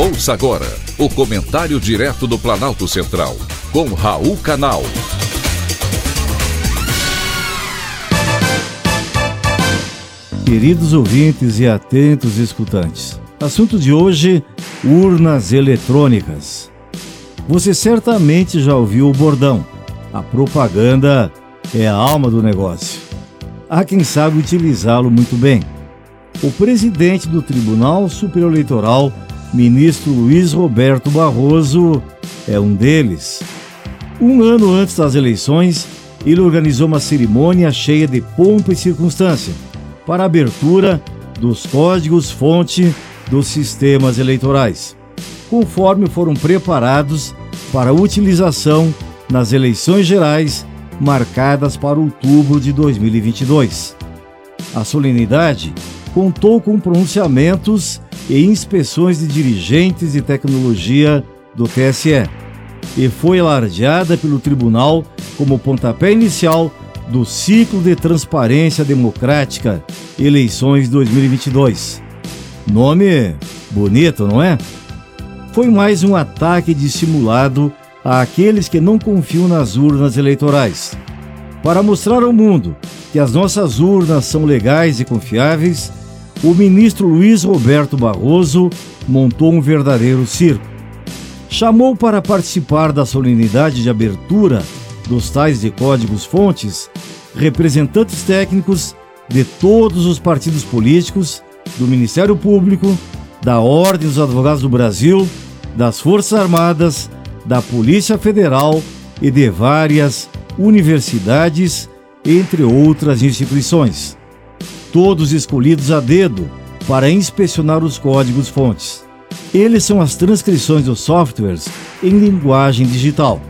Ouça agora o comentário direto do Planalto Central, com Raul Canal. Queridos ouvintes e atentos escutantes, assunto de hoje: urnas eletrônicas. Você certamente já ouviu o bordão. A propaganda é a alma do negócio. Há quem sabe utilizá-lo muito bem. O presidente do Tribunal Superior Eleitoral, ministro Luiz Roberto Barroso, é um deles. Um ano antes das eleições, ele organizou uma cerimônia cheia de pompa e circunstância para a abertura dos códigos-fonte dos sistemas eleitorais, conforme foram preparados para utilização nas eleições gerais marcadas para outubro de 2022. A solenidade contou com pronunciamentos e inspeções de dirigentes de tecnologia do TSE e foi alardeada pelo tribunal como pontapé inicial do ciclo de transparência democrática Eleições 2022. Nome bonito, não é? Foi mais um ataque dissimulado àqueles que não confiam nas urnas eleitorais. Para mostrar ao mundo que as nossas urnas são legais e confiáveis, o ministro Luiz Roberto Barroso montou um verdadeiro circo. Chamou para participar da solenidade de abertura dos tais de códigos-fontes representantes técnicos de todos os partidos políticos, do Ministério Público, da Ordem dos Advogados do Brasil, das Forças Armadas, da Polícia Federal e de várias universidades, entre outras instituições. Todos escolhidos a dedo para inspecionar os códigos-fontes. Eles são as transcrições dos softwares em linguagem digital,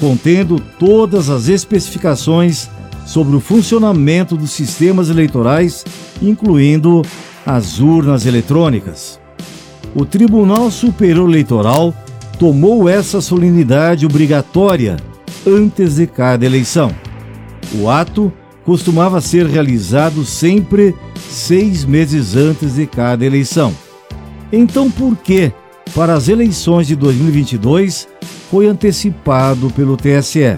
contendo todas as especificações sobre o funcionamento dos sistemas eleitorais, incluindo as urnas eletrônicas. O Tribunal Superior Eleitoral tomou essa solenidade obrigatória antes de cada eleição. O ato costumava ser realizado sempre seis meses antes de cada eleição. Então, por que, para as eleições de 2022, foi antecipado pelo TSE?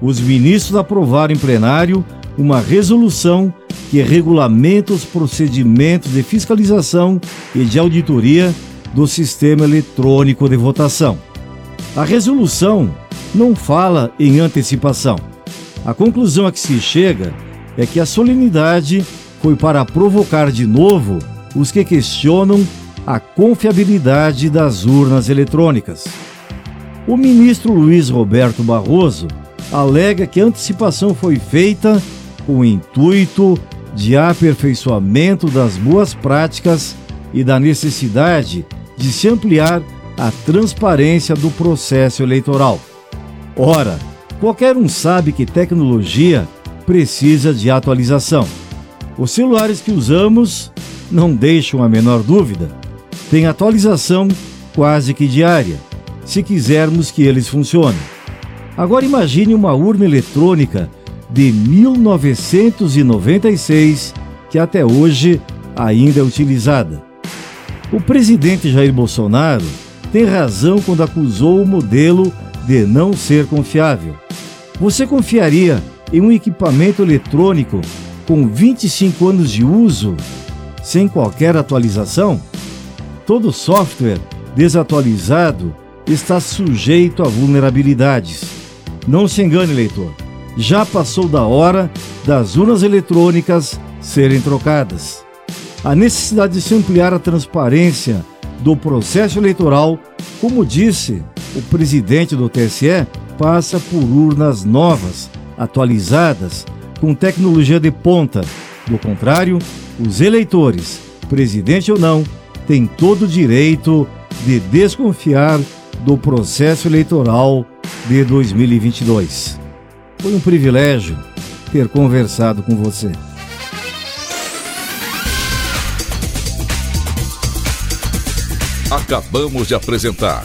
os ministros aprovaram em plenário uma resolução que regulamenta os procedimentos de fiscalização e de auditoria do sistema eletrônico de votação. A resolução não fala em antecipação. A conclusão a que se chega é que a solenidade foi para provocar de novo os que questionam a confiabilidade das urnas eletrônicas. O ministro Luiz Roberto Barroso alega que a antecipação foi feita com o intuito de aperfeiçoamento das boas práticas e da necessidade de se ampliar a transparência do processo eleitoral. Ora, qualquer um sabe que tecnologia precisa de atualização. Os celulares que usamos não deixam a menor dúvida. Tem atualização quase que diária, se quisermos que eles funcionem. Agora imagine uma urna eletrônica de 1996 que até hoje ainda é utilizada. O presidente Jair Bolsonaro tem razão quando acusou o modelo de não ser confiável. Você confiaria em um equipamento eletrônico com 25 anos de uso sem qualquer atualização? Todo software desatualizado está sujeito a vulnerabilidades. Não se engane, leitor. Já passou da hora das urnas eletrônicas serem trocadas. A necessidade de se ampliar a transparência do processo eleitoral, como disse o presidente do TSE, passa por urnas novas, atualizadas, com tecnologia de ponta. Do contrário, os eleitores, presidente ou não, têm todo o direito de desconfiar do processo eleitoral de 2022. Foi um privilégio ter conversado com você. Acabamos de apresentar